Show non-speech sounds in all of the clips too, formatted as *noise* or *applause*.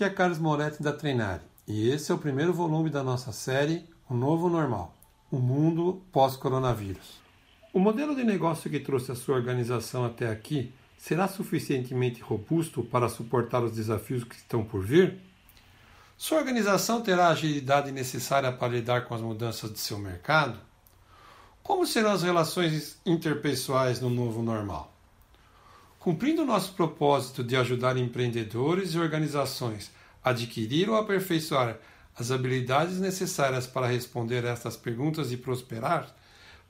Aqui é Carlos Moretti da Treinare e esse é o primeiro volume da nossa série O Novo Normal O Mundo Pós-Coronavírus. O modelo de negócio que trouxe a sua organização até aqui será suficientemente robusto para suportar os desafios que estão por vir? Sua organização terá a agilidade necessária para lidar com as mudanças de seu mercado? Como serão as relações interpessoais no novo normal? Cumprindo nosso propósito de ajudar empreendedores e organizações adquirir ou aperfeiçoar as habilidades necessárias para responder a estas perguntas e prosperar,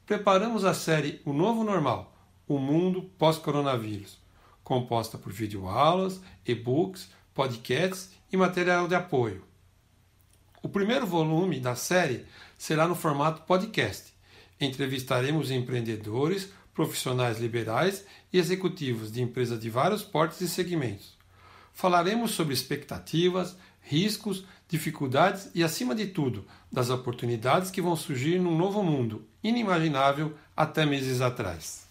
preparamos a série O Novo Normal O Mundo Pós-Coronavírus, composta por videoaulas, e-books, podcasts e material de apoio. O primeiro volume da série será no formato podcast. Entrevistaremos empreendedores, profissionais liberais e executivos de empresas de vários portes e segmentos. Falaremos sobre expectativas, riscos, dificuldades e, acima de tudo, das oportunidades que vão surgir num novo mundo inimaginável até meses atrás.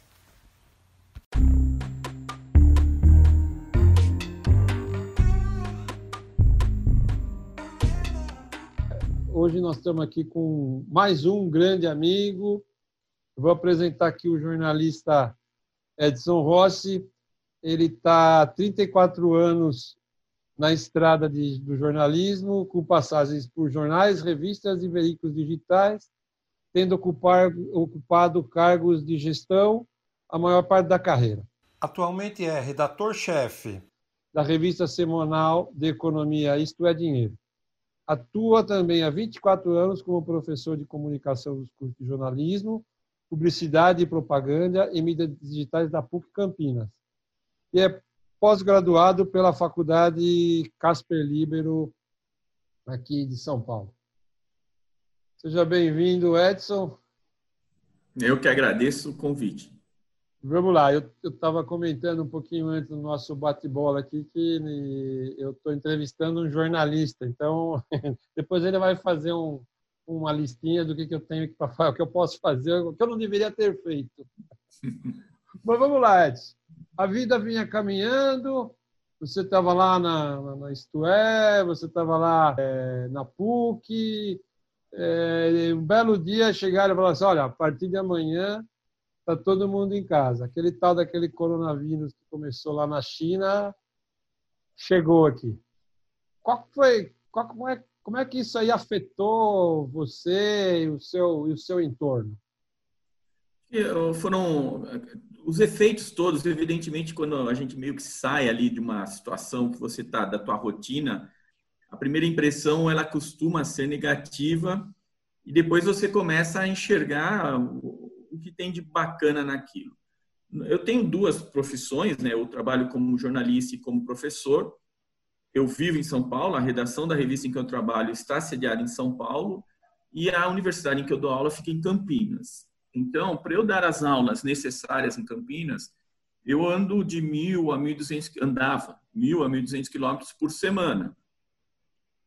Hoje nós estamos aqui com mais um grande amigo, Vou apresentar aqui o jornalista Edson Rossi. Ele está há 34 anos na estrada de, do jornalismo, com passagens por jornais, revistas e veículos digitais, tendo ocupar, ocupado cargos de gestão a maior parte da carreira. Atualmente é redator-chefe da revista semanal de economia Isto é Dinheiro. Atua também há 24 anos como professor de comunicação dos cursos de jornalismo Publicidade e Propaganda em Mídias Digitais da PUC Campinas. E é pós-graduado pela Faculdade Casper Libero, aqui de São Paulo. Seja bem-vindo, Edson. Eu que agradeço o convite. Vamos lá, eu estava comentando um pouquinho antes do nosso bate-bola aqui que eu estou entrevistando um jornalista, então *laughs* depois ele vai fazer um, uma listinha do que, que eu tenho que fazer, *laughs* o que eu posso fazer, o que eu não deveria ter feito. *laughs* Mas vamos lá, Edson. A vida vinha caminhando, você estava lá na, na, na Isto É, você estava lá é, na PUC, é, um belo dia chegaram e falaram assim, olha, a partir de amanhã está todo mundo em casa. Aquele tal daquele coronavírus que começou lá na China chegou aqui. Qual foi, qual, como, é, como é que isso aí afetou você e o seu, e o seu entorno? Foram os efeitos todos, evidentemente, quando a gente meio que sai ali de uma situação que você está, da tua rotina, a primeira impressão ela costuma ser negativa e depois você começa a enxergar o que tem de bacana naquilo. Eu tenho duas profissões, né? Eu trabalho como jornalista e como professor eu vivo em São Paulo, a redação da revista em que eu trabalho está sediada em São Paulo e a universidade em que eu dou aula fica em Campinas. Então, para eu dar as aulas necessárias em Campinas, eu ando de mil a mil duzentos, andava mil a mil duzentos quilômetros por semana.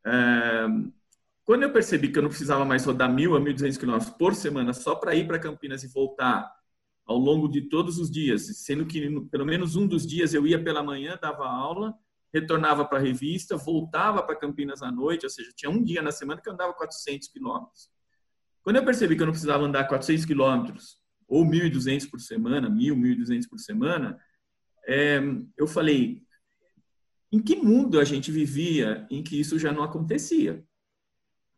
É, quando eu percebi que eu não precisava mais rodar mil a mil duzentos quilômetros por semana só para ir para Campinas e voltar ao longo de todos os dias, sendo que pelo menos um dos dias eu ia pela manhã, dava aula, retornava para a revista, voltava para Campinas à noite, ou seja, tinha um dia na semana que eu andava 400 quilômetros. Quando eu percebi que eu não precisava andar 400 quilômetros ou 1.200 por semana, 1.000, 1.200 por semana, é, eu falei, em que mundo a gente vivia em que isso já não acontecia?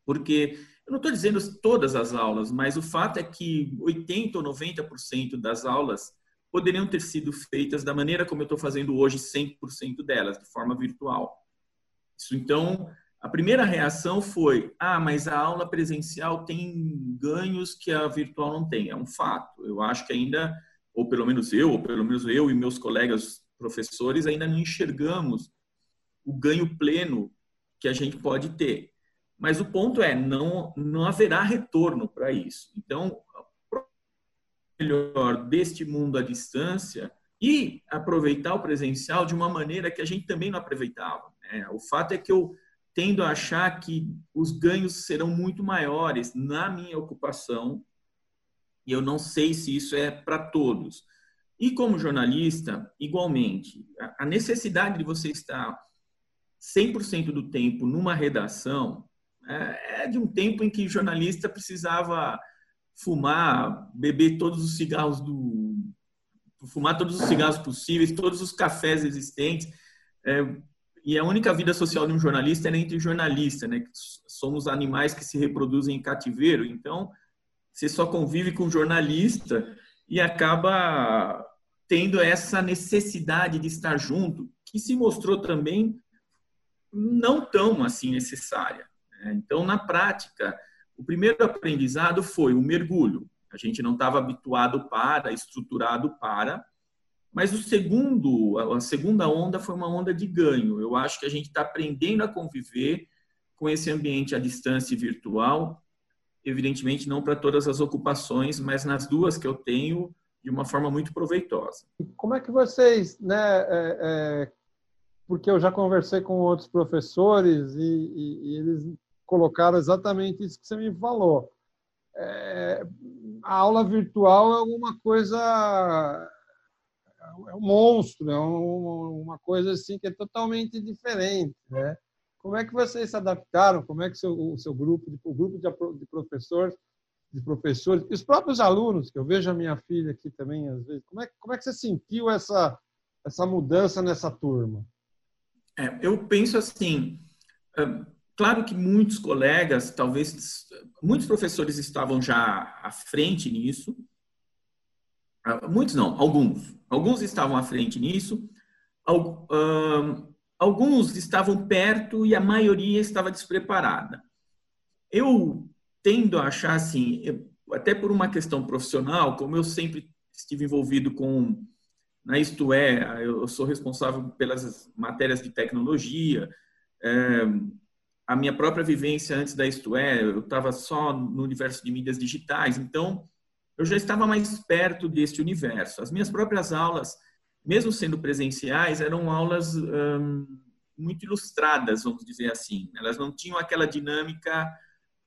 Porque eu não estou dizendo todas as aulas, mas o fato é que 80 ou 90% das aulas poderiam ter sido feitas da maneira como eu estou fazendo hoje, 100% delas, de forma virtual. Isso, então, a primeira reação foi: ah, mas a aula presencial tem ganhos que a virtual não tem. É um fato. Eu acho que ainda, ou pelo menos eu, ou pelo menos eu e meus colegas professores, ainda não enxergamos o ganho pleno que a gente pode ter. Mas o ponto é, não, não haverá retorno para isso. Então, melhor deste mundo à distância e aproveitar o presencial de uma maneira que a gente também não aproveitava. Né? O fato é que eu tendo a achar que os ganhos serão muito maiores na minha ocupação e eu não sei se isso é para todos. E como jornalista, igualmente, a necessidade de você estar 100% do tempo numa redação é, é de um tempo em que jornalista precisava fumar, beber todos os cigarros do fumar todos os cigarros possíveis, todos os cafés existentes. É, e a única vida social de um jornalista é entre jornalista, né? Somos animais que se reproduzem em cativeiro, então você só convive com jornalista e acaba tendo essa necessidade de estar junto, que se mostrou também não tão assim necessária. Né? Então, na prática, o primeiro aprendizado foi o mergulho. A gente não estava habituado para, estruturado para, mas o segundo, a segunda onda foi uma onda de ganho. Eu acho que a gente está aprendendo a conviver com esse ambiente à distância e virtual, evidentemente não para todas as ocupações, mas nas duas que eu tenho, de uma forma muito proveitosa. Como é que vocês, né, é, é, porque eu já conversei com outros professores e, e, e, eles colocaram exatamente isso que você me falou. É, a aula virtual é alguma coisa é um monstro, é uma coisa assim que é totalmente diferente, né? Como é que vocês se adaptaram? Como é que seu, o seu grupo, o grupo de, de professores, de professores, os próprios alunos, que eu vejo a minha filha aqui também às vezes, como é, como é que você sentiu essa essa mudança nessa turma? É, eu penso assim, claro que muitos colegas, talvez muitos professores estavam já à frente nisso, muitos não, alguns. Alguns estavam à frente nisso, alguns estavam perto e a maioria estava despreparada. Eu tendo a achar assim, até por uma questão profissional, como eu sempre estive envolvido com, na Isto É, eu sou responsável pelas matérias de tecnologia, é, a minha própria vivência antes da Isto É, eu estava só no universo de mídias digitais, então eu já estava mais perto deste universo. As minhas próprias aulas, mesmo sendo presenciais, eram aulas hum, muito ilustradas, vamos dizer assim. Elas não tinham aquela dinâmica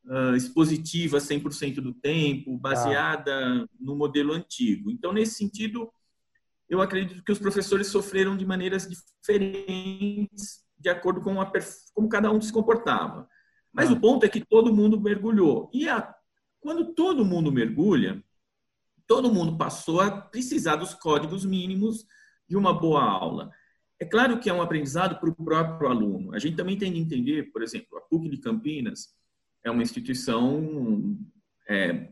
uh, expositiva 100% do tempo, baseada ah. no modelo antigo. Então, nesse sentido, eu acredito que os professores sofreram de maneiras diferentes de acordo com a, como cada um se comportava. Mas ah. o ponto é que todo mundo mergulhou. E a, quando todo mundo mergulha, todo mundo passou a precisar dos códigos mínimos de uma boa aula. É claro que é um aprendizado para o próprio aluno. A gente também tem que entender, por exemplo, a PUC de Campinas é uma instituição é,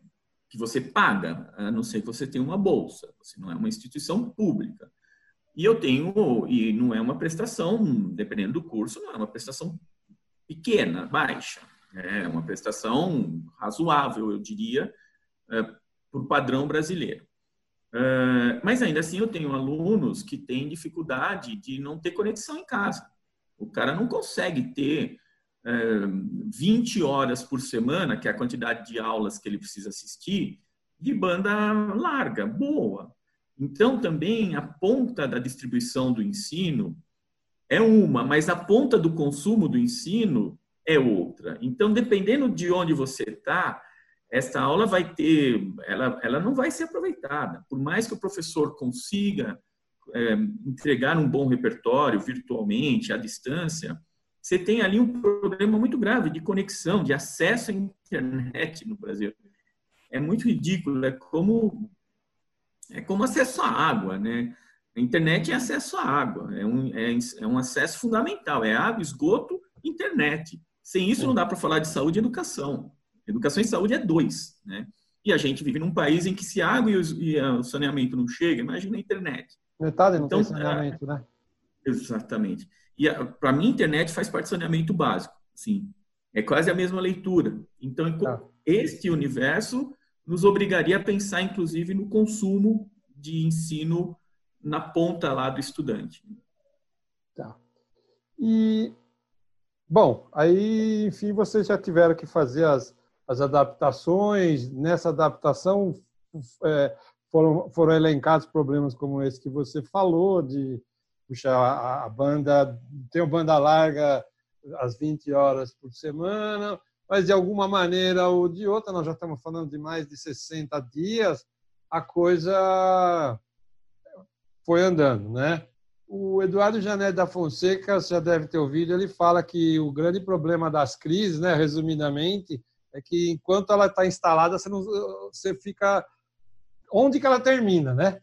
que você paga, a não ser que você tenha uma bolsa. Você não é uma instituição pública. E eu tenho, e não é uma prestação, dependendo do curso, não é uma prestação pequena, baixa. É uma prestação razoável, eu diria, por padrão brasileiro. Uh, mas ainda assim eu tenho alunos que têm dificuldade de não ter conexão em casa. O cara não consegue ter uh, 20 horas por semana, que é a quantidade de aulas que ele precisa assistir, de banda larga, boa. Então também a ponta da distribuição do ensino é uma, mas a ponta do consumo do ensino é outra. Então, dependendo de onde você está, essa aula vai ter, ela, ela não vai ser aproveitada. Por mais que o professor consiga é, entregar um bom repertório virtualmente, à distância, você tem ali um problema muito grave de conexão, de acesso à internet no Brasil. É muito ridículo, é como é como acesso à água, né? A internet é acesso à água, é um, é, é um acesso fundamental, é água, esgoto, internet. Sem isso não dá para falar de saúde e educação. Educação e saúde é dois, né? E a gente vive num país em que se a água e o, e o saneamento não chega, imagina a internet. Metade não então, tem saneamento, é, né? Exatamente. E para mim, a internet faz parte do saneamento básico, sim. É quase a mesma leitura. Então, tá. este universo nos obrigaria a pensar, inclusive, no consumo de ensino na ponta lá do estudante. Tá. E, bom, aí, enfim, vocês já tiveram que fazer as, as adaptações. Nessa adaptação é, foram, foram elencados problemas como esse que você falou, de puxa, a, a banda tem uma banda larga às 20 horas por semana, mas de alguma maneira ou de outra, nós já estamos falando de mais de 60 dias, a coisa foi andando, né? o Eduardo Jané da Fonseca, você já deve ter ouvido, ele fala que o grande problema das crises, né, resumidamente, é que enquanto ela está instalada, você, não, você fica onde que ela termina, né?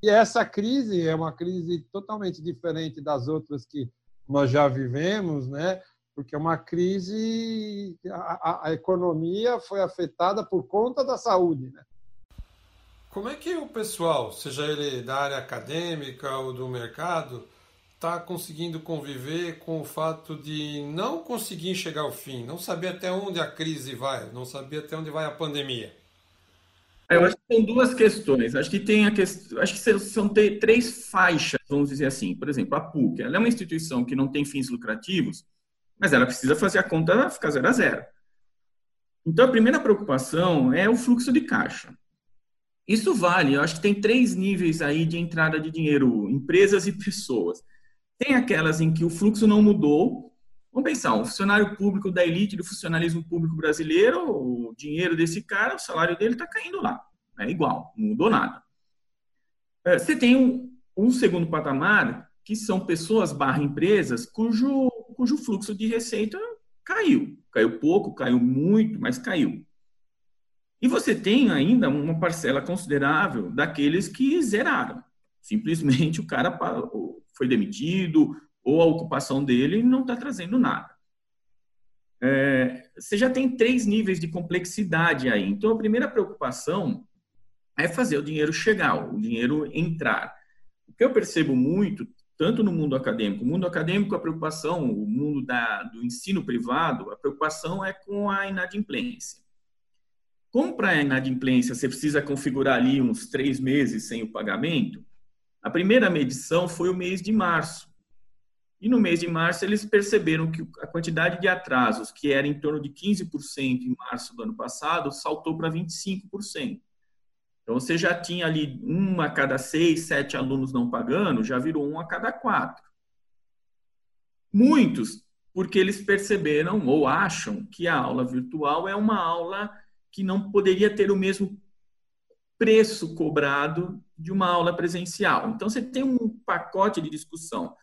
E essa crise é uma crise totalmente diferente das outras que nós já vivemos, né? Porque é uma crise, a, a economia foi afetada por conta da saúde, né? Como é que o pessoal, seja ele da área acadêmica ou do mercado, está conseguindo conviver com o fato de não conseguir chegar ao fim, não saber até onde a crise vai, não saber até onde vai a pandemia? Eu acho que são duas questões. Acho que tem a questão, acho que são três faixas, vamos dizer assim. Por exemplo, a PUC, ela é uma instituição que não tem fins lucrativos, mas ela precisa fazer a conta ficar zero a zero. Então, a primeira preocupação é o fluxo de caixa. Isso vale, eu acho que tem três níveis aí de entrada de dinheiro, empresas e pessoas. Tem aquelas em que o fluxo não mudou. Vamos pensar, um funcionário público da elite do funcionalismo público brasileiro, o dinheiro desse cara, o salário dele está caindo lá. É igual, não mudou nada. É, você tem um, um segundo patamar, que são pessoas barra empresas cujo, cujo fluxo de receita caiu. Caiu pouco, caiu muito, mas caiu. E você tem ainda uma parcela considerável daqueles que zeraram. Simplesmente o cara foi demitido ou a ocupação dele não está trazendo nada. É, você já tem três níveis de complexidade aí. Então, a primeira preocupação é fazer o dinheiro chegar, o dinheiro entrar. O que eu percebo muito, tanto no mundo acadêmico, o mundo acadêmico, a preocupação, o mundo da, do ensino privado, a preocupação é com a inadimplência. Como para a inadimplência você precisa configurar ali uns três meses sem o pagamento, a primeira medição foi o mês de março. E no mês de março eles perceberam que a quantidade de atrasos, que era em torno de 15% em março do ano passado, saltou para 25%. Então você já tinha ali um a cada seis, sete alunos não pagando, já virou um a cada quatro. Muitos, porque eles perceberam ou acham que a aula virtual é uma aula que não poderia ter o mesmo preço cobrado de uma aula presencial. Então, você tem um pacote de discussão.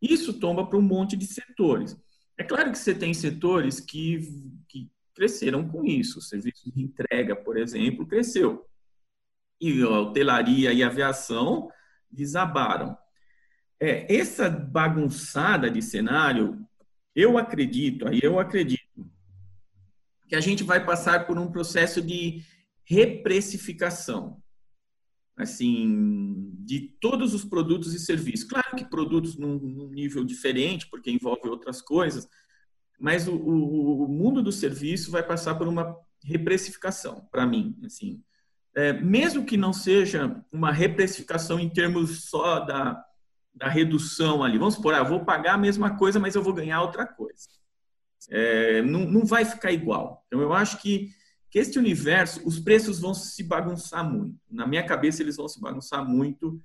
Isso tomba para um monte de setores. É claro que você tem setores que, que cresceram com isso. O serviço de entrega, por exemplo, cresceu. E a hotelaria e a aviação desabaram. É, essa bagunçada de cenário, eu acredito, aí eu acredito, que a gente vai passar por um processo de reprecificação, assim, de todos os produtos e serviços. Claro que produtos num, num nível diferente, porque envolve outras coisas, mas o, o, o, mundo do serviço vai passar por uma reprecificação, para mim, assim. É, mesmo que não seja uma reprecificação em termos só da, da redução ali. Vamos supor, ah, vou pagar a mesma coisa, mas eu vou ganhar outra coisa é, não, não vai ficar igual. Então, eu acho que, que este universo, os preços vão se bagunçar muito. Na minha cabeça, eles vão se bagunçar muito.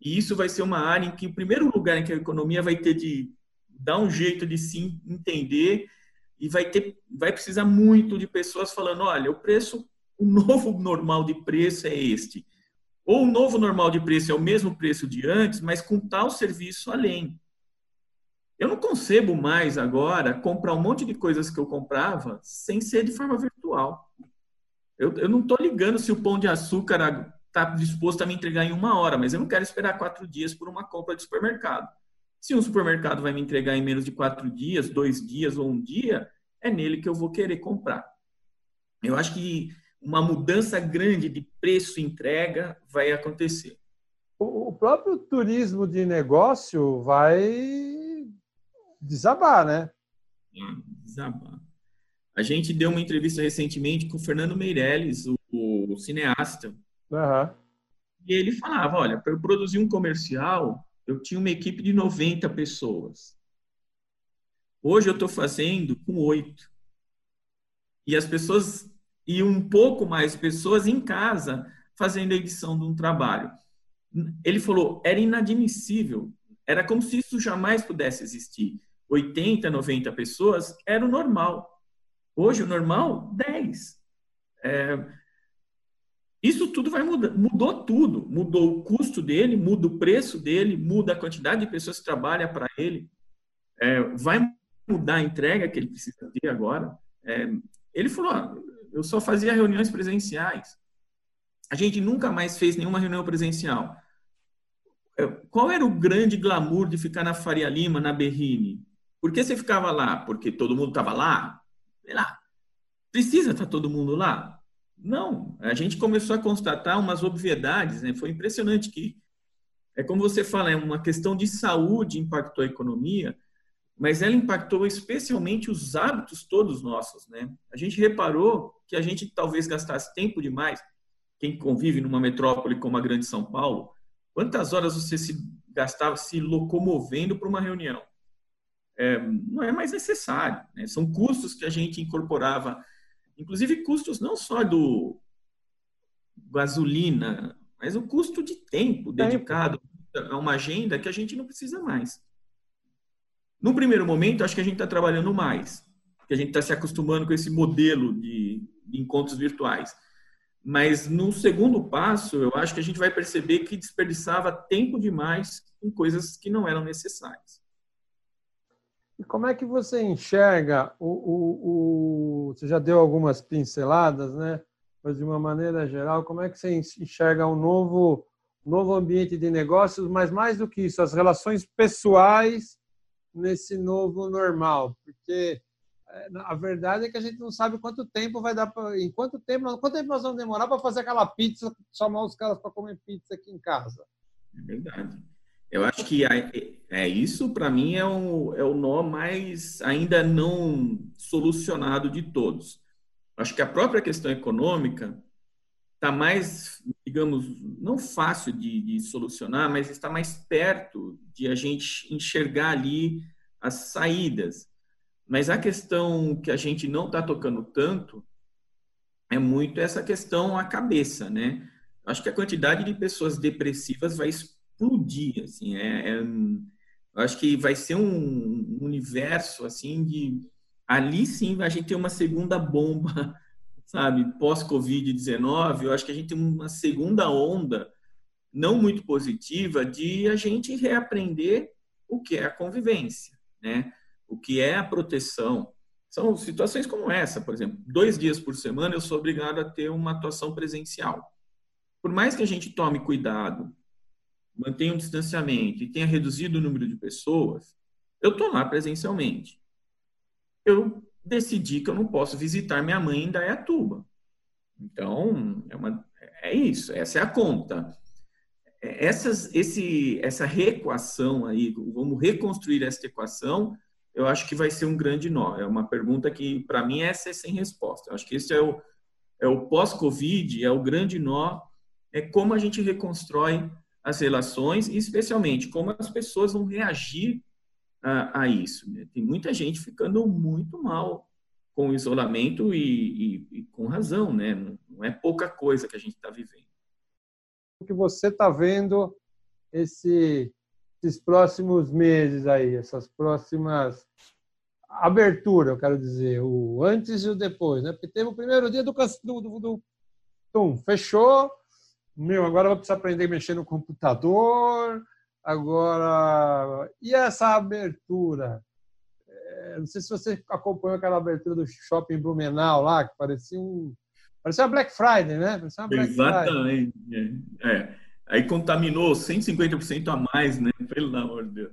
E isso vai ser uma área em que, o primeiro lugar em que a economia vai ter de dar um jeito de se entender e vai ter, vai precisar muito de pessoas falando, olha, o preço, o novo normal de preço é este. Ou o novo normal de preço é o mesmo preço de antes, mas com tal serviço além. Eu não concebo mais agora comprar um monte de coisas que eu comprava sem ser de forma virtual. Eu, eu não estou ligando se o pão de açúcar está disposto a me entregar em uma hora, mas eu não quero esperar quatro dias por uma compra de supermercado. Se um supermercado vai me entregar em menos de quatro dias, dois dias ou um dia, é nele que eu vou querer comprar. Eu acho que uma mudança grande de preço e entrega vai acontecer. O próprio turismo de negócio vai desabar, né? Ah, desabar. A gente deu uma entrevista recentemente com o Fernando Meirelles, o, o cineasta. Uhum. E ele falava: olha, para eu produzir um comercial, eu tinha uma equipe de 90 pessoas. Hoje eu estou fazendo com oito. E as pessoas, e um pouco mais pessoas em casa, fazendo a edição de um trabalho. Ele falou: era inadmissível. Era como se isso jamais pudesse existir. 80, 90 pessoas, era o normal. Hoje, o normal, 10. É... Isso tudo vai mudar, mudou tudo. Mudou o custo dele, muda o preço dele, muda a quantidade de pessoas que trabalham para ele. É, vai mudar a entrega que ele precisa ter agora. É, ele falou: eu só fazia reuniões presenciais. A gente nunca mais fez nenhuma reunião presencial. É, qual era o grande glamour de ficar na Faria Lima, na Berrine? Por que você ficava lá? Porque todo mundo estava lá? Sei lá. Precisa estar tá todo mundo lá? Não. A gente começou a constatar umas obviedades, né? Foi impressionante que é como você fala, é uma questão de saúde impactou a economia, mas ela impactou especialmente os hábitos todos nossos, né? A gente reparou que a gente talvez gastasse tempo demais. Quem convive numa metrópole como a Grande São Paulo, quantas horas você se gastava se locomovendo para uma reunião? É, não é mais necessário. Né? São custos que a gente incorporava, inclusive custos não só do gasolina, mas o custo de tempo dedicado a uma agenda que a gente não precisa mais. No primeiro momento, acho que a gente está trabalhando mais, porque a gente está se acostumando com esse modelo de, de encontros virtuais. Mas no segundo passo, eu acho que a gente vai perceber que desperdiçava tempo demais com coisas que não eram necessárias. E como é que você enxerga o, o, o, Você já deu algumas pinceladas, né? Mas de uma maneira geral, como é que você enxerga um novo, novo ambiente de negócios, mas mais do que isso, as relações pessoais nesse novo normal, porque é, a verdade é que a gente não sabe quanto tempo vai dar para, em quanto tempo, quanto tempo nós vamos demorar para fazer aquela pizza, chamar os caras para comer pizza aqui em casa. É verdade. Eu acho que é, é isso para mim é o, é o nó mais ainda não solucionado de todos. Acho que a própria questão econômica está mais, digamos, não fácil de, de, solucionar, mas está mais perto de a gente enxergar ali as saídas. Mas a questão que a gente não está tocando tanto é muito essa questão a cabeça, né? Acho que a quantidade de pessoas depressivas vai explodir, assim, é, é acho que vai ser um universo assim de ali sim a gente tem uma segunda bomba *laughs* sabe, pós-Covid-19, eu acho que a gente tem uma segunda onda não muito positiva de a gente reaprender o que é a convivência, né? O que é a proteção. São situações como essa, por exemplo, dois dias por semana eu sou obrigado a ter uma atuação presencial. Por mais que a gente tome cuidado, mantenha um distanciamento e tenha reduzido o número de pessoas, eu estou lá presencialmente. Eu decidi que eu não posso visitar minha mãe em Dayatuba. Então, é, uma, é isso, essa é a conta. É, essas, esse, essa reequação aí, vamos reconstruir essa equação, eu acho que vai ser um grande nó. É uma pergunta que, para mim, essa é sem resposta. Eu acho que esse é o, é o pós-Covid, é o grande nó, é como a gente reconstrói as relações e, especialmente, como as pessoas vão reagir a, a isso. Né? Tem muita gente ficando muito mal com o isolamento e, e, e com razão, né? Não, não, é pouca coisa que a gente está vivendo. O que você está vendo esse, esses próximos meses aí, essas próximas abertura, eu quero dizer, o antes e o depois, né? Porque teve o primeiro dia do, do, do, do tum, fechou, meu, agora vou precisar aprender a mexer no computador, Agora, e essa abertura? É, não sei se você acompanhou aquela abertura do shopping Blumenau lá, que parecia um. Parecia uma Black Friday, né? Parecia uma Black Exatamente. Friday. É. Aí contaminou 150% a mais, né? *laughs* Pelo amor de Deus.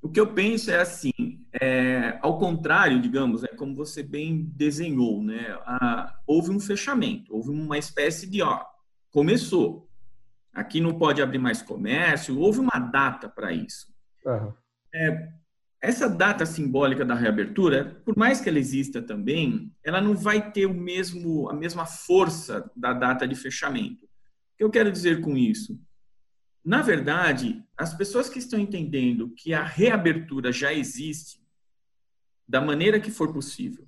O que eu penso é assim, é, ao contrário, digamos, é como você bem desenhou, né? Ah, houve um fechamento, houve uma espécie de, ó, começou, aqui não pode abrir mais comércio, houve uma data para isso. Uhum. É, essa data simbólica da reabertura, por mais que ela exista também, ela não vai ter o mesmo, a mesma força da data de fechamento. O que eu quero dizer com isso? Na verdade, as pessoas que estão entendendo que a reabertura já existe, da maneira que for possível,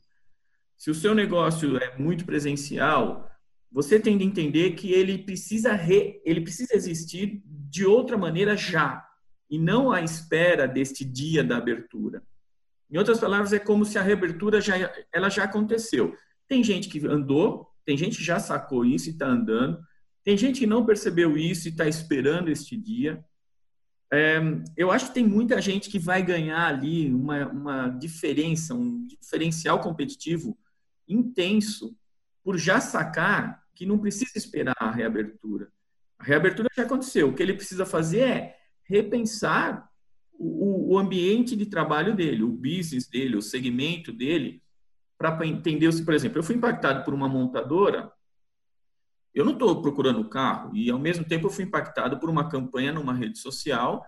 se o seu negócio é muito presencial, você tem de entender que ele precisa, re, ele precisa existir de outra maneira já, e não à espera deste dia da abertura. Em outras palavras, é como se a reabertura já, ela já aconteceu. Tem gente que andou, tem gente que já sacou isso e está andando, Tem gente que não percebeu isso e está esperando este dia. É, eu acho que tem muita gente que vai ganhar ali uma, uma diferença, um diferencial competitivo intenso por já sacar que não precisa esperar a reabertura. A reabertura já aconteceu. O que ele precisa fazer é repensar o, o ambiente de trabalho dele, o business dele, o segmento dele, para entender, por exemplo, eu fui impactado por uma montadora, eu não estou procurando carro, e ao mesmo tempo eu fui impactado por uma campanha numa rede social,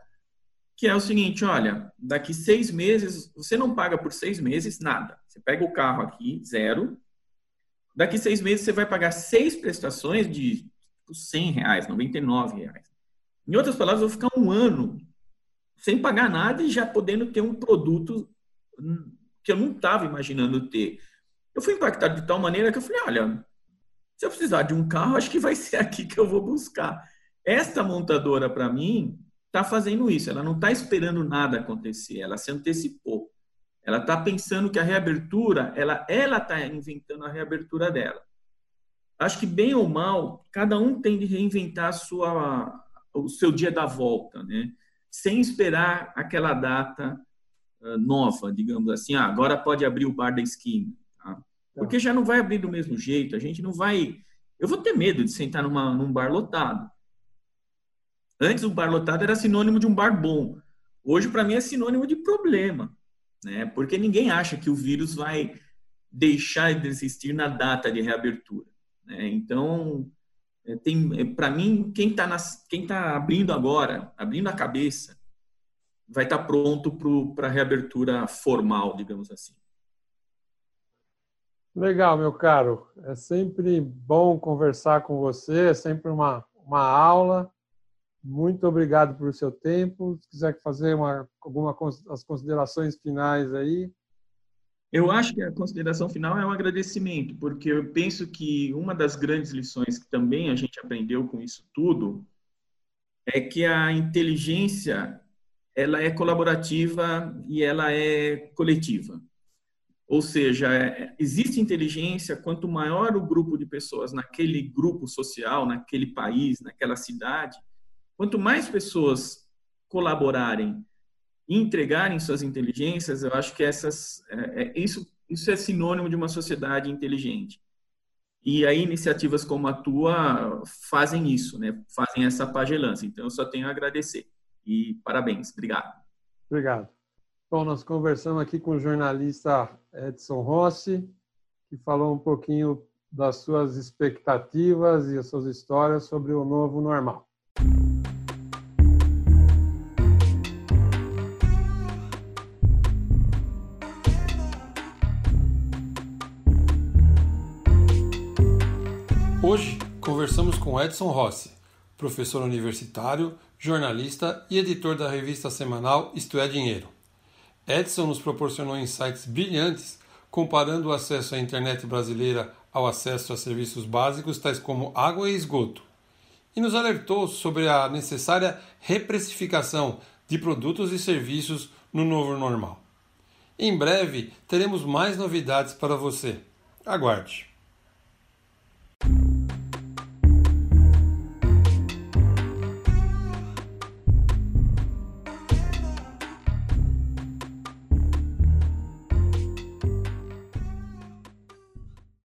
que é o seguinte, olha, daqui seis meses, você não paga por seis meses nada. Você pega o carro aqui, zero, daqui seis meses você vai pagar seis prestações de 100 reais, 99 reais. Em outras palavras, eu vou ficar um ano sem pagar nada e já podendo ter um produto que eu não estava imaginando ter. Eu fui impactado de tal maneira que eu falei, olha, se eu precisar de um carro, acho que vai ser aqui que eu vou buscar. Esta montadora, para mim, está fazendo isso. Ela não está esperando nada acontecer, ela se antecipou. Ela está pensando que a reabertura, ela ela está inventando a reabertura dela. Acho que bem ou mal, cada um tem de reinventar sua, o seu dia da volta, né? Sem esperar aquela data uh, nova, digamos assim. Ah, agora pode abrir o bar da esquina, tá? porque já não vai abrir do mesmo jeito. A gente não vai. Eu vou ter medo de sentar numa, num bar lotado. Antes, o bar lotado era sinônimo de um bar bom. Hoje, para mim, é sinônimo de problema né? Porque ninguém acha que o vírus vai deixar de existir na data de reabertura. Né? Então, é, tem, é, para mim, quem está quem tá abrindo agora, abrindo a cabeça, vai estar tá pronto para a reabertura formal, digamos assim. Legal, meu caro. É sempre bom conversar com você, é sempre uma, uma aula. Muito obrigado pelo seu tempo. Se quiser fazer uma, alguma as considerações finais aí. Eu acho que a consideração final é um agradecimento, porque eu penso que uma das grandes lições que também a gente aprendeu com isso tudo é que a inteligência ela é colaborativa e ela é coletiva. Ou seja, é, existe inteligência quanto maior o grupo de pessoas naquele grupo social, naquele país, naquela cidade, Quanto mais pessoas colaborarem e entregarem suas inteligências, eu acho que essas, é, é, isso, isso é sinônimo de uma sociedade inteligente. E aí iniciativas como a tua fazem isso, né? fazem essa pagelança. Então, eu só tenho a agradecer. E parabéns. Obrigado. Obrigado. Bom, nós conversamos aqui com o jornalista Edson Rossi, que falou um pouquinho das suas expectativas e as suas histórias sobre o novo normal. Hoje conversamos com Edson Rossi, professor universitário, jornalista e editor da revista semanal Isto é Dinheiro. Edson nos proporcionou insights brilhantes comparando o acesso à internet brasileira ao acesso a serviços básicos tais como água e esgoto, e nos alertou sobre a necessária reprecificação de produtos e serviços no novo normal. Em breve teremos mais novidades para você. Aguarde!